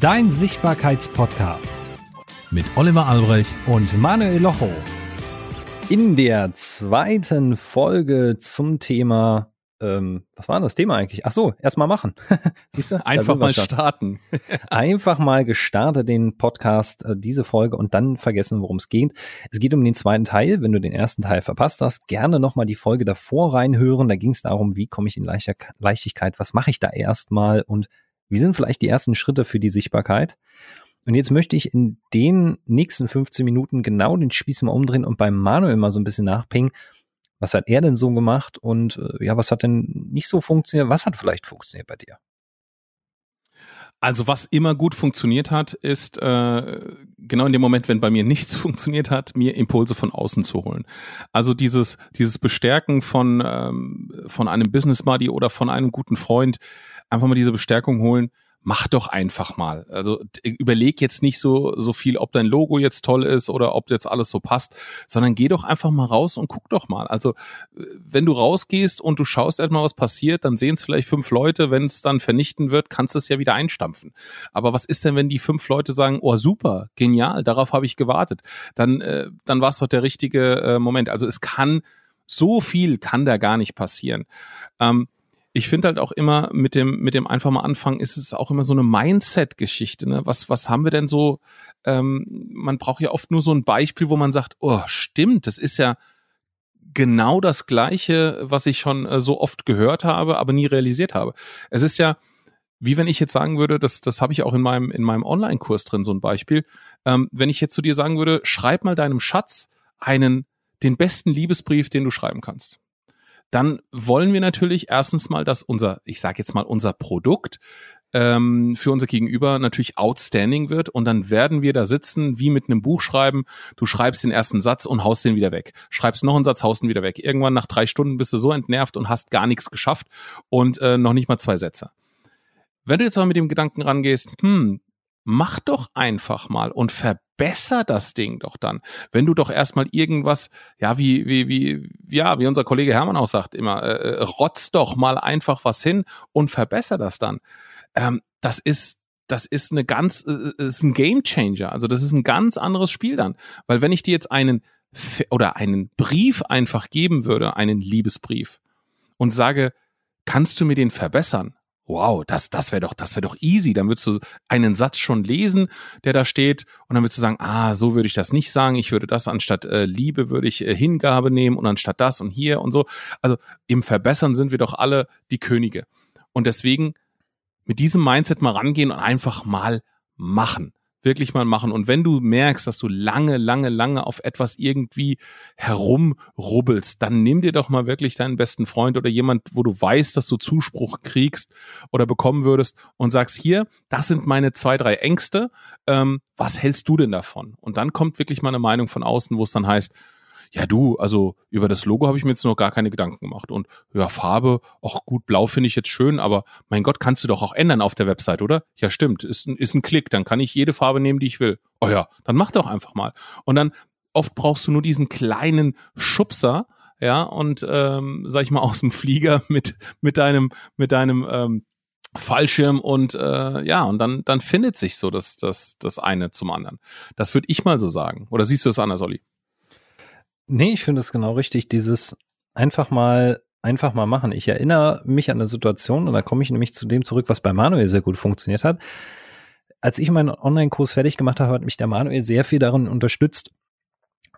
Dein Sichtbarkeitspodcast mit Oliver Albrecht und Manuel Locho. In der zweiten Folge zum Thema, ähm, was war denn das Thema eigentlich? Ach so, erstmal machen. Siehst du? Einfach mal starten. Einfach mal gestartet den Podcast, äh, diese Folge und dann vergessen, worum es geht. Es geht um den zweiten Teil. Wenn du den ersten Teil verpasst hast, gerne nochmal die Folge davor reinhören. Da ging es darum, wie komme ich in Leichtigkeit, was mache ich da erstmal und wie sind vielleicht die ersten Schritte für die Sichtbarkeit? Und jetzt möchte ich in den nächsten 15 Minuten genau den Spieß mal umdrehen und beim Manuel mal so ein bisschen nachpingen. Was hat er denn so gemacht und äh, ja, was hat denn nicht so funktioniert? Was hat vielleicht funktioniert bei dir? Also was immer gut funktioniert hat, ist äh, genau in dem Moment, wenn bei mir nichts funktioniert hat, mir Impulse von außen zu holen. Also dieses dieses Bestärken von ähm, von einem Business Buddy oder von einem guten Freund, einfach mal diese Bestärkung holen mach doch einfach mal. Also überleg jetzt nicht so, so viel, ob dein Logo jetzt toll ist oder ob jetzt alles so passt, sondern geh doch einfach mal raus und guck doch mal. Also wenn du rausgehst und du schaust erstmal, was passiert, dann sehen es vielleicht fünf Leute. Wenn es dann vernichten wird, kannst du es ja wieder einstampfen. Aber was ist denn, wenn die fünf Leute sagen, oh super, genial, darauf habe ich gewartet. Dann, äh, dann war es doch der richtige äh, Moment. Also es kann, so viel kann da gar nicht passieren. Ähm, ich finde halt auch immer mit dem, mit dem einfach mal anfangen, ist es auch immer so eine Mindset-Geschichte. Ne? Was, was haben wir denn so? Ähm, man braucht ja oft nur so ein Beispiel, wo man sagt, oh, stimmt, das ist ja genau das Gleiche, was ich schon äh, so oft gehört habe, aber nie realisiert habe. Es ist ja, wie wenn ich jetzt sagen würde, das, das habe ich auch in meinem, in meinem Online-Kurs drin, so ein Beispiel. Ähm, wenn ich jetzt zu dir sagen würde, schreib mal deinem Schatz einen, den besten Liebesbrief, den du schreiben kannst dann wollen wir natürlich erstens mal, dass unser, ich sage jetzt mal, unser Produkt ähm, für unser Gegenüber natürlich outstanding wird und dann werden wir da sitzen wie mit einem Buch schreiben. Du schreibst den ersten Satz und haust den wieder weg. Schreibst noch einen Satz, haust den wieder weg. Irgendwann nach drei Stunden bist du so entnervt und hast gar nichts geschafft und äh, noch nicht mal zwei Sätze. Wenn du jetzt aber mit dem Gedanken rangehst, hm, mach doch einfach mal und verbesser das Ding doch dann. Wenn du doch erstmal irgendwas, ja, wie, wie, wie, ja, wie unser Kollege Hermann auch sagt immer, äh, äh, rotz doch mal einfach was hin und verbesser das dann. Ähm, das ist, das ist eine ganz, äh, ist ein Game Changer. Also das ist ein ganz anderes Spiel dann. Weil wenn ich dir jetzt einen oder einen Brief einfach geben würde, einen Liebesbrief und sage, kannst du mir den verbessern? Wow, das, das wäre doch, das wäre doch easy. Dann würdest du einen Satz schon lesen, der da steht, und dann würdest du sagen, ah, so würde ich das nicht sagen. Ich würde das anstatt äh, Liebe würde ich äh, Hingabe nehmen und anstatt das und hier und so. Also im Verbessern sind wir doch alle die Könige. Und deswegen mit diesem Mindset mal rangehen und einfach mal machen wirklich mal machen. Und wenn du merkst, dass du lange, lange, lange auf etwas irgendwie herumrubbelst, dann nimm dir doch mal wirklich deinen besten Freund oder jemand, wo du weißt, dass du Zuspruch kriegst oder bekommen würdest und sagst, hier, das sind meine zwei, drei Ängste. Ähm, was hältst du denn davon? Und dann kommt wirklich mal eine Meinung von außen, wo es dann heißt, ja du, also über das Logo habe ich mir jetzt noch gar keine Gedanken gemacht. Und ja, Farbe, auch gut, blau finde ich jetzt schön, aber mein Gott, kannst du doch auch ändern auf der Website, oder? Ja, stimmt, ist, ist ein Klick, dann kann ich jede Farbe nehmen, die ich will. Oh ja, dann mach doch einfach mal. Und dann oft brauchst du nur diesen kleinen Schubser, ja, und ähm, sag ich mal aus dem Flieger mit, mit deinem, mit deinem ähm, Fallschirm und äh, ja, und dann, dann findet sich so das, das, das eine zum anderen. Das würde ich mal so sagen. Oder siehst du es anders, Olli? Nee, ich finde es genau richtig, dieses einfach mal einfach mal machen. Ich erinnere mich an eine Situation und da komme ich nämlich zu dem zurück, was bei Manuel sehr gut funktioniert hat. Als ich meinen Online-Kurs fertig gemacht habe, hat mich der Manuel sehr viel darin unterstützt,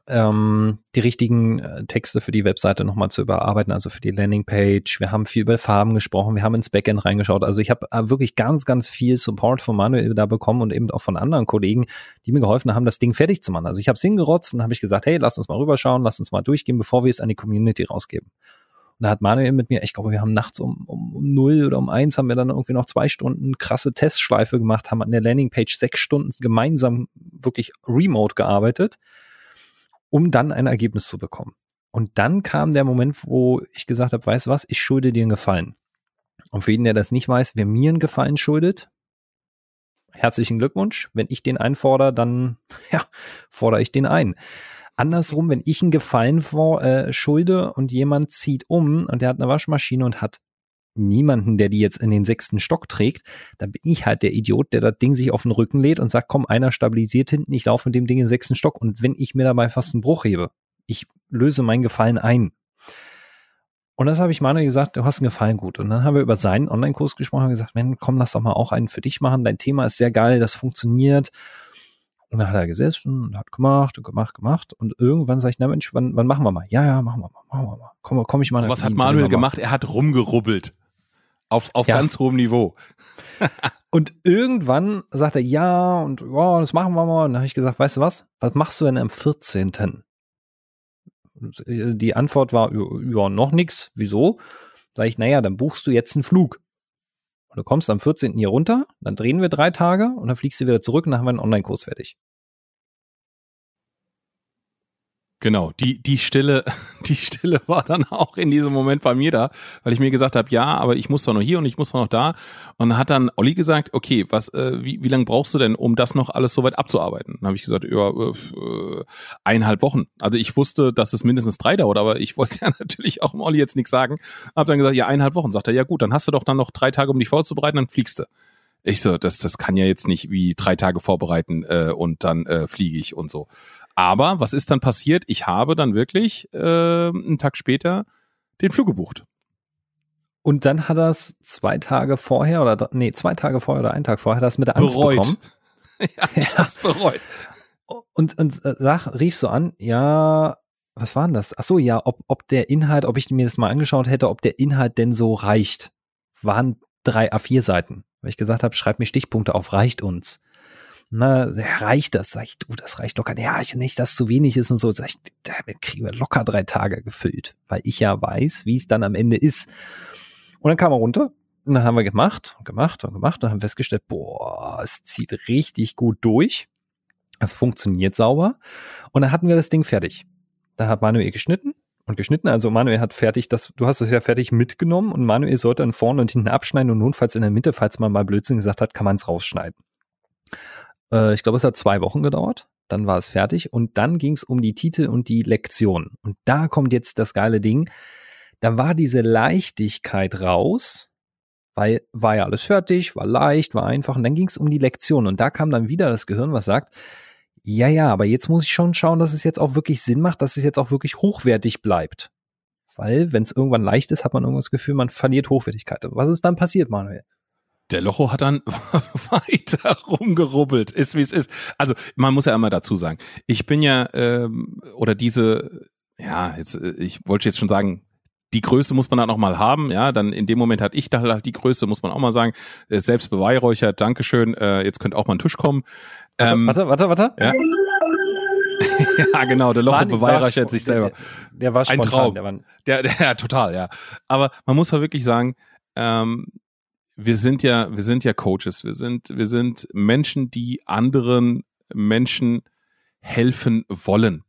ähm, die richtigen äh, Texte für die Webseite nochmal zu überarbeiten, also für die Landingpage. Wir haben viel über Farben gesprochen, wir haben ins Backend reingeschaut. Also ich habe äh, wirklich ganz, ganz viel Support von Manuel da bekommen und eben auch von anderen Kollegen, die mir geholfen haben, das Ding fertig zu machen. Also ich habe es hingerotzt und habe ich gesagt, hey, lass uns mal rüberschauen, lass uns mal durchgehen, bevor wir es an die Community rausgeben. Und da hat Manuel mit mir, ich glaube, wir haben nachts um, um, um null oder um eins haben wir dann irgendwie noch zwei Stunden krasse Testschleife gemacht, haben an der Landingpage sechs Stunden gemeinsam wirklich remote gearbeitet um dann ein Ergebnis zu bekommen. Und dann kam der Moment, wo ich gesagt habe, weißt du was, ich schulde dir einen Gefallen. Und für jeden, der das nicht weiß, wer mir einen Gefallen schuldet, herzlichen Glückwunsch. Wenn ich den einfordere, dann ja, fordere ich den ein. Andersrum, wenn ich einen Gefallen vor, äh, schulde und jemand zieht um und der hat eine Waschmaschine und hat niemanden, der die jetzt in den sechsten Stock trägt, dann bin ich halt der Idiot, der das Ding sich auf den Rücken lädt und sagt, komm, einer stabilisiert hinten, ich laufe mit dem Ding in den sechsten Stock und wenn ich mir dabei fast einen Bruch hebe, ich löse meinen Gefallen ein. Und das habe ich Manuel gesagt, du hast einen Gefallen gut. Und dann haben wir über seinen Online-Kurs gesprochen und gesagt, komm, lass doch mal auch einen für dich machen. Dein Thema ist sehr geil, das funktioniert. Und dann hat er gesessen und hat gemacht und gemacht, gemacht. Und irgendwann sage ich, na Mensch, wann, wann machen wir mal? Ja, ja, machen wir mal, machen wir mal. Komm, komm ich mal. Was hat Manuel gemacht? Er hat rumgerubbelt. Auf, auf ja. ganz hohem Niveau. und irgendwann sagt er, ja, und oh, das machen wir mal. Und dann habe ich gesagt, weißt du was? Was machst du denn am 14.? Die Antwort war, ja, noch nix. Wieso? Sag ich, naja, dann buchst du jetzt einen Flug. Und du kommst am 14. hier runter, dann drehen wir drei Tage und dann fliegst du wieder zurück und dann haben wir einen Online-Kurs fertig. Genau, die, die Stille, die Stille war dann auch in diesem Moment bei mir da, weil ich mir gesagt habe, ja, aber ich muss doch noch hier und ich muss doch noch da. Und hat dann Olli gesagt, okay, was, äh, wie, wie lange brauchst du denn, um das noch alles so weit abzuarbeiten? Dann habe ich gesagt, ja, äh, eineinhalb Wochen. Also ich wusste, dass es mindestens drei dauert, aber ich wollte ja natürlich auch Olli jetzt nichts sagen. Hab dann gesagt, ja, eineinhalb Wochen. Sagt er, ja gut, dann hast du doch dann noch drei Tage, um dich vorzubereiten, dann fliegst du. Ich so, das, das kann ja jetzt nicht wie drei Tage vorbereiten äh, und dann äh, fliege ich und so. Aber was ist dann passiert? Ich habe dann wirklich äh, einen Tag später den Flug gebucht. Und dann hat er es zwei Tage vorher oder nee, zwei Tage vorher oder einen Tag vorher das mit der Angst bereut. bekommen. ja, ich hab's bereut. Und, und äh, sag, rief so an, ja, was war denn das? Ach so, ja, ob, ob der Inhalt, ob ich mir das mal angeschaut hätte, ob der Inhalt denn so reicht. Waren drei A4-Seiten. Weil ich gesagt habe, schreib mir Stichpunkte auf, reicht uns na, reicht das? Sag ich, du, das reicht locker. Ja, ich nicht, dass zu wenig ist und so. Sag ich, damit kriegen wir locker drei Tage gefüllt, weil ich ja weiß, wie es dann am Ende ist. Und dann kam er runter und dann haben wir gemacht und gemacht und gemacht und haben festgestellt, boah, es zieht richtig gut durch. Es funktioniert sauber. Und dann hatten wir das Ding fertig. Da hat Manuel geschnitten und geschnitten. Also Manuel hat fertig das, du hast es ja fertig mitgenommen und Manuel sollte dann vorne und hinten abschneiden und notfalls in der Mitte, falls man mal Blödsinn gesagt hat, kann man es rausschneiden. Äh, ich glaube, es hat zwei Wochen gedauert. Dann war es fertig und dann ging es um die Titel und die Lektion. Und da kommt jetzt das geile Ding. Da war diese Leichtigkeit raus, weil war ja alles fertig, war leicht, war einfach. Und dann ging es um die Lektion. Und da kam dann wieder das Gehirn, was sagt, ja, ja, aber jetzt muss ich schon schauen, dass es jetzt auch wirklich Sinn macht, dass es jetzt auch wirklich hochwertig bleibt. Weil, wenn es irgendwann leicht ist, hat man irgendwas das Gefühl, man verliert Hochwertigkeit. Was ist dann passiert, Manuel? Der Locho hat dann weiter rumgerubbelt, ist wie es ist. Also man muss ja einmal dazu sagen, ich bin ja ähm, oder diese, ja, jetzt äh, ich wollte jetzt schon sagen, die Größe muss man dann auch mal haben, ja, dann in dem Moment hatte ich da halt die Größe, muss man auch mal sagen, äh, selbst beweihräuchert, Dankeschön, äh, jetzt könnte auch mal ein Tisch kommen. Ähm, warte, warte, warte. Ja. ja, genau, der Locho beweihräuchert sich selber. Der, der war spontan, ein Traum. Der, war der, der, ja, total, ja. Aber man muss halt wirklich sagen, ähm, wir sind ja, wir sind ja Coaches, wir sind, wir sind Menschen, die anderen Menschen helfen wollen.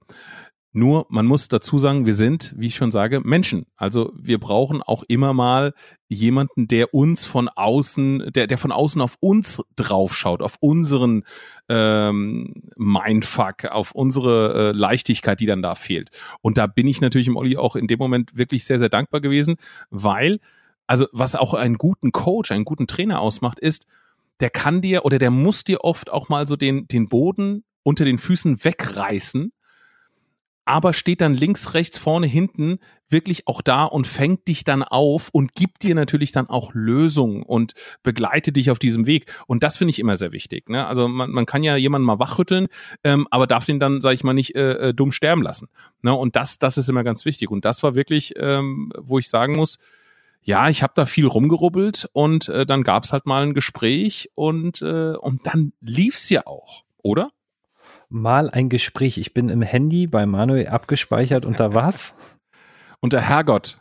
Nur, man muss dazu sagen, wir sind, wie ich schon sage, Menschen. Also wir brauchen auch immer mal jemanden, der uns von außen, der, der von außen auf uns draufschaut, auf unseren ähm, Mindfuck, auf unsere äh, Leichtigkeit, die dann da fehlt. Und da bin ich natürlich im Olli auch in dem Moment wirklich sehr, sehr dankbar gewesen, weil also was auch einen guten Coach, einen guten Trainer ausmacht, ist, der kann dir oder der muss dir oft auch mal so den, den Boden unter den Füßen wegreißen, aber steht dann links, rechts, vorne, hinten wirklich auch da und fängt dich dann auf und gibt dir natürlich dann auch Lösungen und begleitet dich auf diesem Weg. Und das finde ich immer sehr wichtig. Ne? Also man, man kann ja jemanden mal wachrütteln, ähm, aber darf den dann, sage ich mal, nicht äh, äh, dumm sterben lassen. Ne? Und das, das ist immer ganz wichtig. Und das war wirklich, ähm, wo ich sagen muss, ja, ich habe da viel rumgerubbelt und äh, dann gab's halt mal ein Gespräch und, äh, und dann lief's ja auch, oder? Mal ein Gespräch. Ich bin im Handy bei Manuel abgespeichert unter was? Und der Herrgott,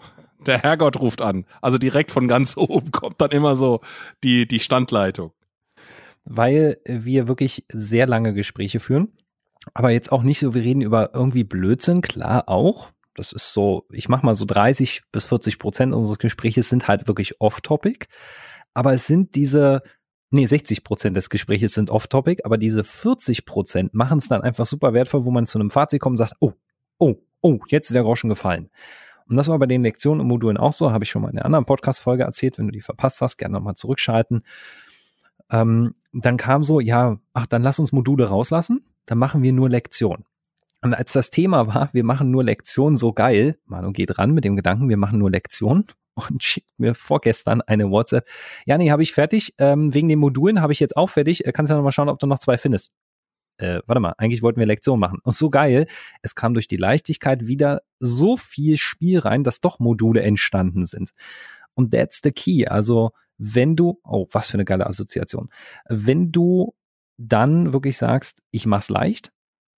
der Herrgott ruft an. Also direkt von ganz oben kommt dann immer so die, die Standleitung. Weil wir wirklich sehr lange Gespräche führen. Aber jetzt auch nicht so, wir reden über irgendwie Blödsinn, klar auch. Das ist so, ich mache mal so 30 bis 40 Prozent unseres Gesprächs sind halt wirklich off-topic. Aber es sind diese, nee, 60 Prozent des Gesprächs sind off-topic, aber diese 40 Prozent machen es dann einfach super wertvoll, wo man zu einem Fazit kommt und sagt, oh, oh, oh, jetzt ist der Groschen gefallen. Und das war bei den Lektionen und Modulen auch so, habe ich schon mal in einer anderen Podcast-Folge erzählt. Wenn du die verpasst hast, gerne nochmal zurückschalten. Ähm, dann kam so, ja, ach, dann lass uns Module rauslassen, dann machen wir nur Lektion. Und als das Thema war, wir machen nur Lektion so geil, Manu geht ran mit dem Gedanken, wir machen nur Lektion und schickt mir vorgestern eine WhatsApp. Ja, nee, habe ich fertig. Ähm, wegen den Modulen habe ich jetzt auch fertig. Äh, kannst ja nochmal schauen, ob du noch zwei findest. Äh, warte mal, eigentlich wollten wir Lektion machen. Und so geil, es kam durch die Leichtigkeit wieder so viel Spiel rein, dass doch Module entstanden sind. Und that's the key. Also, wenn du, oh, was für eine geile Assoziation. Wenn du dann wirklich sagst, ich mach's leicht,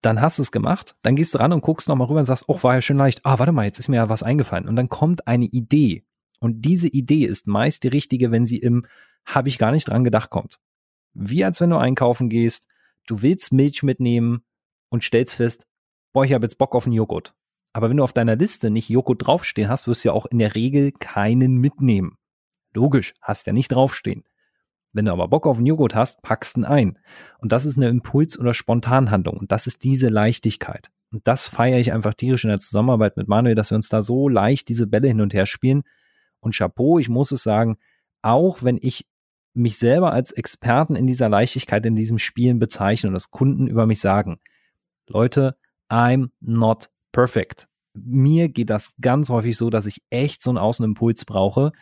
dann hast du es gemacht, dann gehst du ran und guckst nochmal rüber und sagst, oh, war ja schön leicht. Ah, warte mal, jetzt ist mir ja was eingefallen. Und dann kommt eine Idee. Und diese Idee ist meist die richtige, wenn sie im habe ich gar nicht dran gedacht kommt. Wie als wenn du einkaufen gehst, du willst Milch mitnehmen und stellst fest, boah, ich habe jetzt Bock auf einen Joghurt. Aber wenn du auf deiner Liste nicht Joghurt draufstehen hast, wirst du ja auch in der Regel keinen mitnehmen. Logisch, hast ja nicht draufstehen. Wenn du aber Bock auf einen Joghurt hast, packst ihn ein. Und das ist eine Impuls- oder Spontanhandlung. Und das ist diese Leichtigkeit. Und das feiere ich einfach tierisch in der Zusammenarbeit mit Manuel, dass wir uns da so leicht diese Bälle hin und her spielen. Und Chapeau, ich muss es sagen, auch wenn ich mich selber als Experten in dieser Leichtigkeit, in diesem Spielen bezeichne und das Kunden über mich sagen, Leute, I'm not perfect. Mir geht das ganz häufig so, dass ich echt so einen Außenimpuls brauche.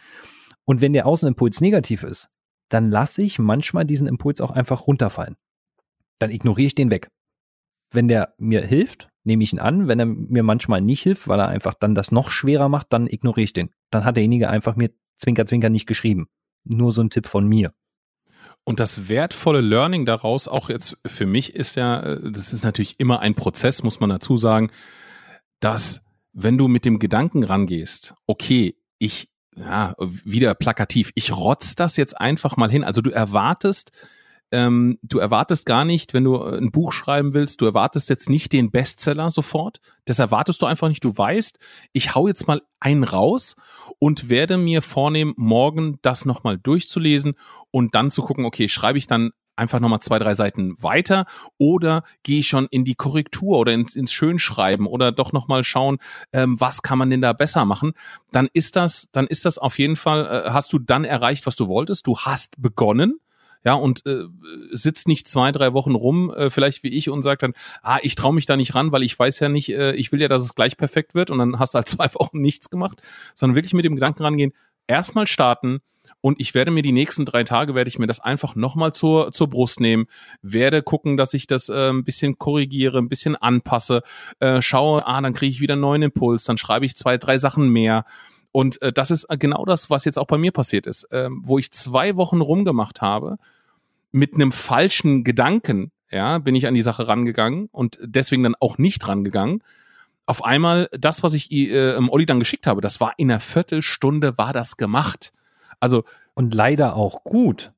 Und wenn der Außenimpuls negativ ist, dann lasse ich manchmal diesen Impuls auch einfach runterfallen. Dann ignoriere ich den weg. Wenn der mir hilft, nehme ich ihn an. Wenn er mir manchmal nicht hilft, weil er einfach dann das noch schwerer macht, dann ignoriere ich den. Dann hat derjenige einfach mir Zwinker, Zwinker nicht geschrieben. Nur so ein Tipp von mir. Und das wertvolle Learning daraus, auch jetzt für mich, ist ja, äh, das ist natürlich immer ein Prozess, muss man dazu sagen, dass wenn du mit dem Gedanken rangehst, okay, ich, ja, wieder plakativ, ich rotz das jetzt einfach mal hin. Also du erwartest, ähm, du erwartest gar nicht, wenn du ein Buch schreiben willst, du erwartest jetzt nicht den Bestseller sofort. Das erwartest du einfach nicht. Du weißt, ich hau jetzt mal einen raus und werde mir vornehmen, morgen das nochmal durchzulesen und dann zu gucken, okay, schreibe ich dann einfach nochmal zwei, drei Seiten weiter? Oder gehe ich schon in die Korrektur oder ins, ins Schönschreiben oder doch nochmal schauen, ähm, was kann man denn da besser machen, dann ist das, dann ist das auf jeden Fall, äh, hast du dann erreicht, was du wolltest, du hast begonnen ja, und äh, sitzt nicht zwei, drei Wochen rum, äh, vielleicht wie ich, und sagt dann, ah, ich traue mich da nicht ran, weil ich weiß ja nicht, äh, ich will ja, dass es gleich perfekt wird. Und dann hast du halt zwei Wochen nichts gemacht, sondern wirklich mit dem Gedanken rangehen, erstmal starten, und ich werde mir die nächsten drei Tage, werde ich mir das einfach nochmal zur, zur Brust nehmen, werde gucken, dass ich das äh, ein bisschen korrigiere, ein bisschen anpasse, äh, schaue, ah, dann kriege ich wieder einen neuen Impuls, dann schreibe ich zwei, drei Sachen mehr. Und äh, das ist äh, genau das, was jetzt auch bei mir passiert ist, äh, wo ich zwei Wochen rumgemacht habe, mit einem falschen Gedanken, ja, bin ich an die Sache rangegangen und deswegen dann auch nicht rangegangen. Auf einmal, das, was ich äh, Olli dann geschickt habe, das war in einer Viertelstunde war das gemacht. Also. Und leider auch gut.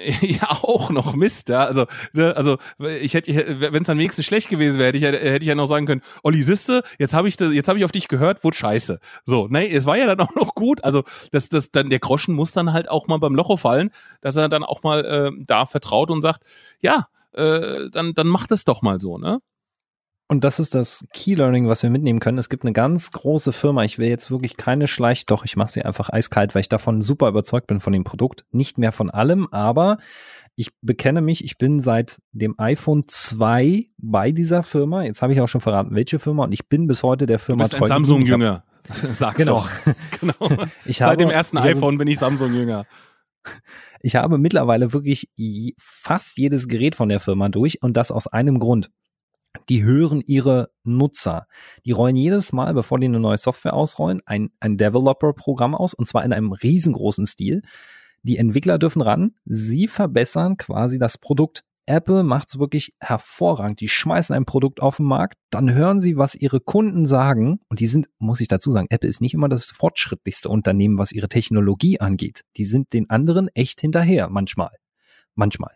ja auch noch Mist, ja. Also, ne, also ich hätte, wenn es am nächsten schlecht gewesen wäre, hätte ich, hätte ich ja noch sagen können, Olli, siste, jetzt habe ich, jetzt habe ich auf dich gehört, wurde scheiße. So, ne, es war ja dann auch noch gut. Also, das, das, dann der Groschen muss dann halt auch mal beim Locho fallen, dass er dann auch mal äh, da vertraut und sagt, ja, äh, dann, dann macht es doch mal so, ne? Und das ist das Key Learning, was wir mitnehmen können. Es gibt eine ganz große Firma. Ich will jetzt wirklich keine Schleicht, doch ich mache sie einfach eiskalt, weil ich davon super überzeugt bin von dem Produkt. Nicht mehr von allem, aber ich bekenne mich, ich bin seit dem iPhone 2 bei dieser Firma. Jetzt habe ich auch schon verraten, welche Firma und ich bin bis heute der Firma du bist ein Samsung-Jünger. Sag's genau. doch. genau. Ich seit habe, dem ersten iPhone bin ich Samsung-Jünger. Ich habe mittlerweile wirklich fast jedes Gerät von der Firma durch und das aus einem Grund die hören ihre Nutzer. Die rollen jedes Mal, bevor die eine neue Software ausrollen, ein, ein Developer-Programm aus und zwar in einem riesengroßen Stil. Die Entwickler dürfen ran, sie verbessern quasi das Produkt. Apple macht es wirklich hervorragend. Die schmeißen ein Produkt auf den Markt, dann hören sie, was ihre Kunden sagen. Und die sind, muss ich dazu sagen, Apple ist nicht immer das fortschrittlichste Unternehmen, was ihre Technologie angeht. Die sind den anderen echt hinterher, manchmal. Manchmal.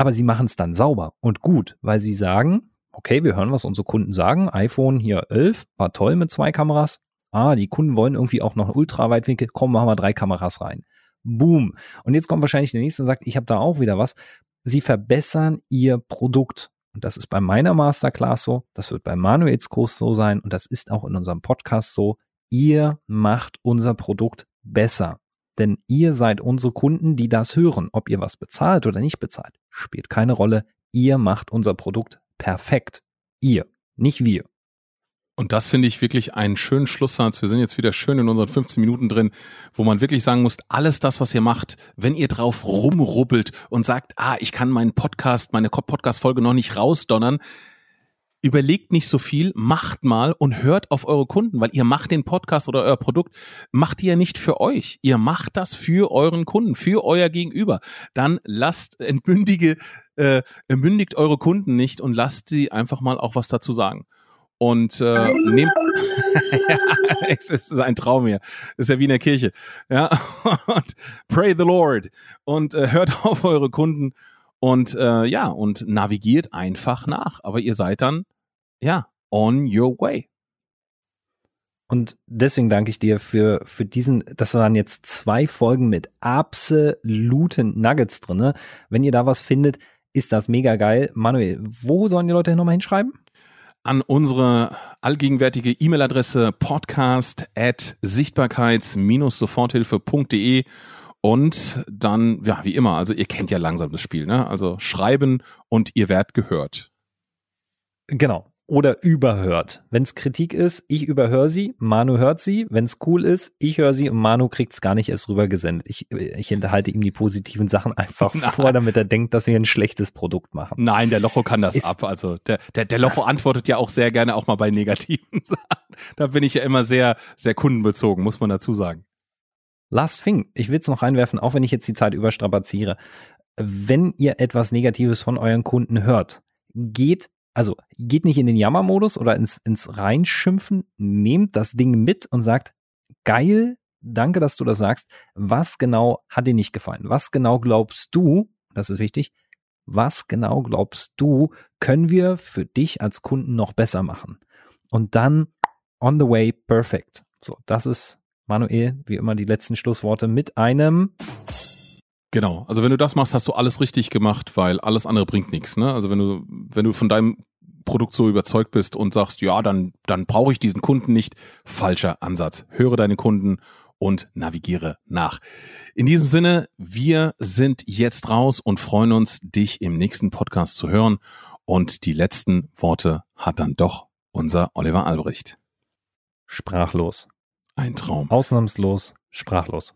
Aber sie machen es dann sauber und gut, weil sie sagen, okay, wir hören, was unsere Kunden sagen. iPhone hier 11 war toll mit zwei Kameras. Ah, die Kunden wollen irgendwie auch noch einen Ultraweitwinkel. Komm, machen wir drei Kameras rein. Boom. Und jetzt kommt wahrscheinlich der nächste und sagt, ich habe da auch wieder was. Sie verbessern ihr Produkt. Und das ist bei meiner Masterclass so, das wird bei Manuels Kurs so sein und das ist auch in unserem Podcast so. ihr macht unser Produkt besser. Denn ihr seid unsere Kunden, die das hören. Ob ihr was bezahlt oder nicht bezahlt, spielt keine Rolle. Ihr macht unser Produkt perfekt. Ihr, nicht wir. Und das finde ich wirklich einen schönen Schlusssatz. Wir sind jetzt wieder schön in unseren 15 Minuten drin, wo man wirklich sagen muss, alles das, was ihr macht, wenn ihr drauf rumruppelt und sagt, ah, ich kann meinen Podcast, meine Podcast-Folge noch nicht rausdonnern, überlegt nicht so viel, macht mal und hört auf eure Kunden, weil ihr macht den Podcast oder euer Produkt, macht ihr ja nicht für euch. Ihr macht das für euren Kunden, für euer Gegenüber. Dann lasst, entmündige, äh, entmündigt eure Kunden nicht und lasst sie einfach mal auch was dazu sagen. Und äh, nehmt, es ist ein Traum hier. Das ist ja wie in der Kirche. Ja, und pray the Lord und äh, hört auf eure Kunden und äh, ja, und navigiert einfach nach. Aber ihr seid dann, ja, on your way. Und deswegen danke ich dir für, für diesen, das waren jetzt zwei Folgen mit absoluten Nuggets drinne. Wenn ihr da was findet, ist das mega geil. Manuel, wo sollen die Leute nochmal hinschreiben? An unsere allgegenwärtige E-Mail-Adresse podcast at sichtbarkeits-soforthilfe.de und dann, ja, wie immer, also ihr kennt ja langsam das Spiel, ne? Also schreiben und ihr werdet gehört. Genau. Oder überhört. Wenn es Kritik ist, ich überhöre sie, Manu hört sie. Wenn es cool ist, ich höre sie und Manu kriegt es gar nicht erst rüber gesendet. Ich, ich enthalte ihm die positiven Sachen einfach Nein. vor, damit er denkt, dass wir ein schlechtes Produkt machen. Nein, der Locho kann das ist, ab. Also der, der, der Locho antwortet ja auch sehr gerne auch mal bei negativen Sachen. Da bin ich ja immer sehr, sehr kundenbezogen, muss man dazu sagen. Last thing, ich will es noch reinwerfen, auch wenn ich jetzt die Zeit überstrapaziere. Wenn ihr etwas Negatives von euren Kunden hört, geht, also geht nicht in den Jammermodus oder ins, ins Reinschimpfen, nehmt das Ding mit und sagt, geil, danke, dass du das sagst. Was genau hat dir nicht gefallen? Was genau glaubst du, das ist wichtig, was genau glaubst du, können wir für dich als Kunden noch besser machen? Und dann on the way perfect. So, das ist Manuel, wie immer die letzten Schlussworte mit einem. Genau, also wenn du das machst, hast du alles richtig gemacht, weil alles andere bringt nichts. Ne? Also wenn du, wenn du von deinem Produkt so überzeugt bist und sagst, ja, dann, dann brauche ich diesen Kunden nicht, falscher Ansatz. Höre deine Kunden und navigiere nach. In diesem Sinne, wir sind jetzt raus und freuen uns, dich im nächsten Podcast zu hören. Und die letzten Worte hat dann doch unser Oliver Albrecht. Sprachlos. Ein Traum. Ausnahmslos sprachlos.